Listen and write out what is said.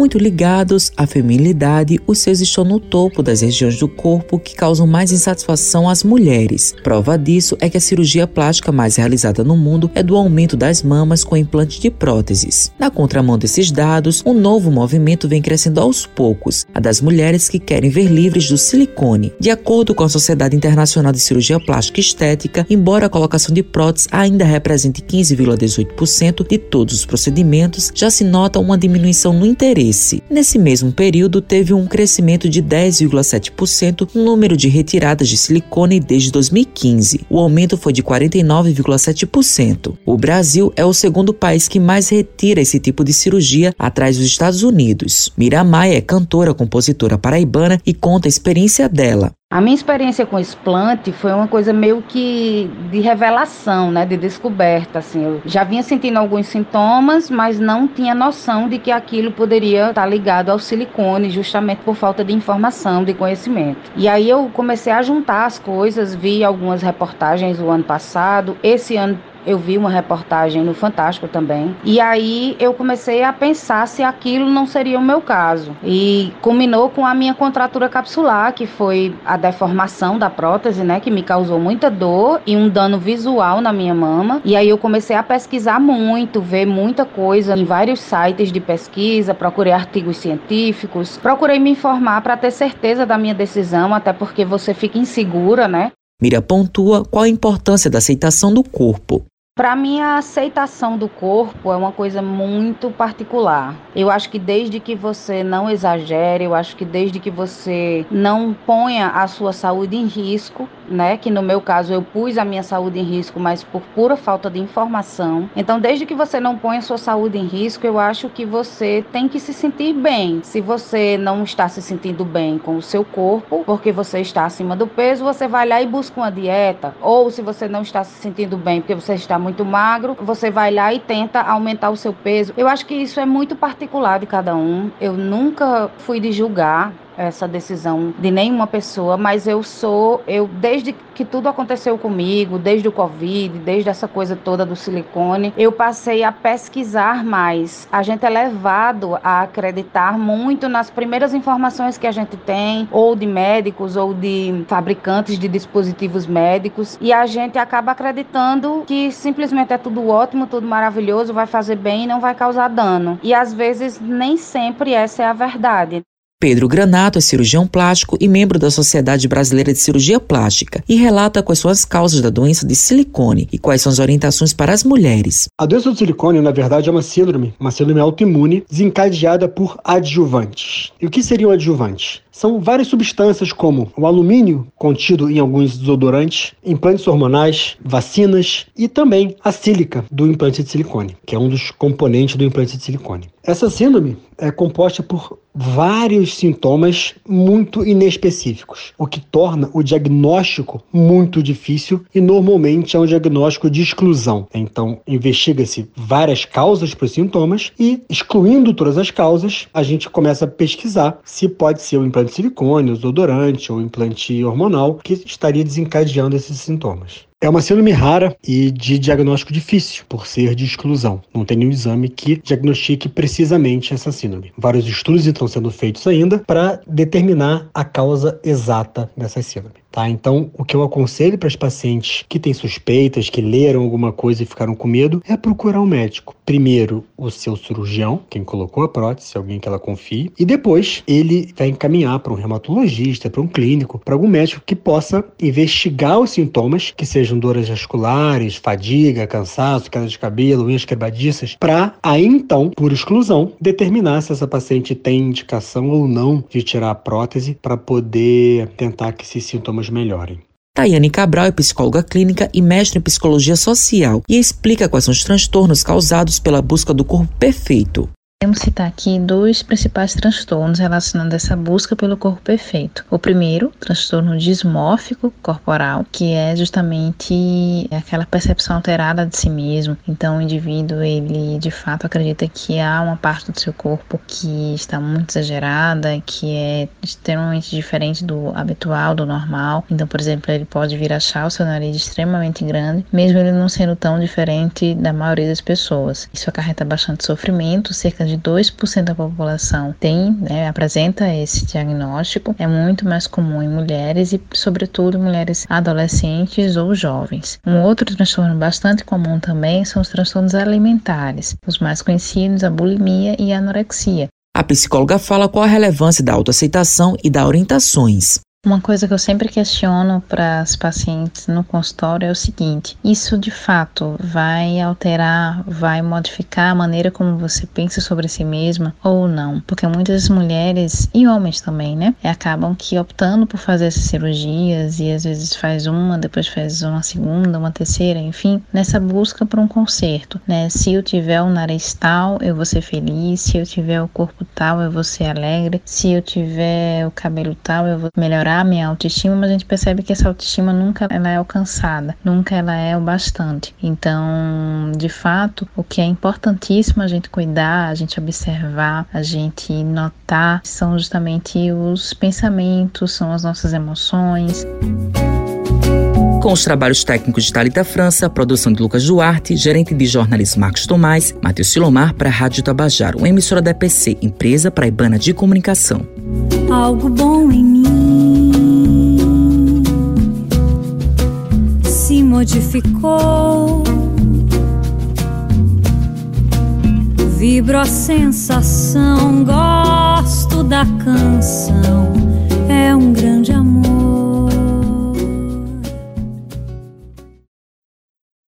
Muito ligados à feminilidade, os seios estão no topo das regiões do corpo que causam mais insatisfação às mulheres. Prova disso é que a cirurgia plástica mais realizada no mundo é do aumento das mamas com implante de próteses. Na contramão desses dados, um novo movimento vem crescendo aos poucos, a das mulheres que querem ver livres do silicone. De acordo com a Sociedade Internacional de Cirurgia Plástica e Estética, embora a colocação de próteses ainda represente 15,18% de todos os procedimentos, já se nota uma diminuição no interesse. Nesse mesmo período, teve um crescimento de 10,7% no número de retiradas de silicone desde 2015. O aumento foi de 49,7%. O Brasil é o segundo país que mais retira esse tipo de cirurgia, atrás dos Estados Unidos. Miramai é cantora, compositora paraibana e conta a experiência dela. A minha experiência com explante foi uma coisa meio que de revelação, né, de descoberta, assim. Eu já vinha sentindo alguns sintomas, mas não tinha noção de que aquilo poderia estar ligado ao silicone, justamente por falta de informação, de conhecimento. E aí eu comecei a juntar as coisas, vi algumas reportagens o ano passado, esse ano eu vi uma reportagem no Fantástico também. E aí eu comecei a pensar se aquilo não seria o meu caso. E culminou com a minha contratura capsular, que foi a deformação da prótese, né, que me causou muita dor e um dano visual na minha mama. E aí eu comecei a pesquisar muito, ver muita coisa em vários sites de pesquisa, procurei artigos científicos, procurei me informar para ter certeza da minha decisão, até porque você fica insegura, né? Mira pontua qual a importância da aceitação do corpo. Para mim, a aceitação do corpo é uma coisa muito particular. Eu acho que desde que você não exagere, eu acho que desde que você não ponha a sua saúde em risco, né? Que no meu caso eu pus a minha saúde em risco, mas por pura falta de informação. Então, desde que você não ponha a sua saúde em risco, eu acho que você tem que se sentir bem. Se você não está se sentindo bem com o seu corpo, porque você está acima do peso, você vai lá e busca uma dieta. Ou se você não está se sentindo bem porque você está muito muito magro, você vai lá e tenta aumentar o seu peso. Eu acho que isso é muito particular de cada um. Eu nunca fui de julgar essa decisão de nenhuma pessoa, mas eu sou, eu desde que tudo aconteceu comigo, desde o Covid, desde essa coisa toda do silicone, eu passei a pesquisar mais. A gente é levado a acreditar muito nas primeiras informações que a gente tem, ou de médicos, ou de fabricantes de dispositivos médicos, e a gente acaba acreditando que simplesmente é tudo ótimo, tudo maravilhoso, vai fazer bem e não vai causar dano. E às vezes nem sempre essa é a verdade. Pedro Granato é cirurgião plástico e membro da Sociedade Brasileira de Cirurgia Plástica e relata quais são as causas da doença de silicone e quais são as orientações para as mulheres. A doença do silicone, na verdade, é uma síndrome, uma síndrome autoimune desencadeada por adjuvantes. E o que seriam adjuvantes? São várias substâncias como o alumínio, contido em alguns desodorantes, implantes hormonais, vacinas e também a sílica do implante de silicone, que é um dos componentes do implante de silicone. Essa síndrome é composta por vários sintomas muito inespecíficos, o que torna o diagnóstico muito difícil e normalmente é um diagnóstico de exclusão. Então, investiga-se várias causas para os sintomas e, excluindo todas as causas, a gente começa a pesquisar se pode ser o implante de silicone, desodorante ou implante hormonal que estaria desencadeando esses sintomas. É uma síndrome rara e de diagnóstico difícil, por ser de exclusão. Não tem nenhum exame que diagnostique precisamente essa síndrome. Vários estudos estão sendo feitos ainda para determinar a causa exata dessa síndrome. Tá? Então, o que eu aconselho para os pacientes que têm suspeitas, que leram alguma coisa e ficaram com medo, é procurar um médico. Primeiro, o seu cirurgião, quem colocou a prótese, alguém que ela confie, e depois ele vai encaminhar para um reumatologista, para um clínico, para algum médico que possa investigar os sintomas, que sejam dores vasculares, fadiga, cansaço, queda de cabelo, unhas quebradiças, para aí então, por exclusão, determinar se essa paciente tem indicação ou não de tirar a prótese para poder tentar que esses sintomas sintomas melhorem. Tayane Cabral é psicóloga clínica e mestre em psicologia social e explica quais são os transtornos causados pela busca do corpo perfeito. Podemos citar aqui dois principais transtornos relacionados a essa busca pelo corpo perfeito. O primeiro, transtorno dismórfico corporal, que é justamente aquela percepção alterada de si mesmo. Então, o indivíduo, ele de fato acredita que há uma parte do seu corpo que está muito exagerada, que é extremamente diferente do habitual, do normal. Então, por exemplo, ele pode vir achar o seu nariz extremamente grande, mesmo ele não sendo tão diferente da maioria das pessoas. Isso acarreta bastante sofrimento, cerca de 2% da população tem, né, apresenta esse diagnóstico. É muito mais comum em mulheres e, sobretudo, mulheres adolescentes ou jovens. Um outro transtorno bastante comum também são os transtornos alimentares, os mais conhecidos, a bulimia e a anorexia. A psicóloga fala qual a relevância da autoaceitação e da orientações. Uma coisa que eu sempre questiono para as pacientes no consultório é o seguinte: isso de fato vai alterar, vai modificar a maneira como você pensa sobre si mesma ou não? Porque muitas mulheres e homens também, né, acabam que optando por fazer essas cirurgias e às vezes faz uma, depois faz uma segunda, uma terceira, enfim, nessa busca por um conserto, né? Se eu tiver o nariz tal, eu vou ser feliz, se eu tiver o corpo tal, eu vou ser alegre, se eu tiver o cabelo tal, eu vou melhorar melhorar a minha autoestima, mas a gente percebe que essa autoestima nunca ela é alcançada, nunca ela é o bastante. Então, de fato, o que é importantíssimo a gente cuidar, a gente observar, a gente notar são justamente os pensamentos, são as nossas emoções. Com os trabalhos técnicos de Talita França, produção de Lucas Duarte, gerente de jornalismo Marcos Tomás, Matheus Silomar para a Rádio Tabajaro, uma emissora da EPC, empresa paraibana de comunicação. Algo bom em mim modificou. Vibro a sensação, gosto da canção, é um grande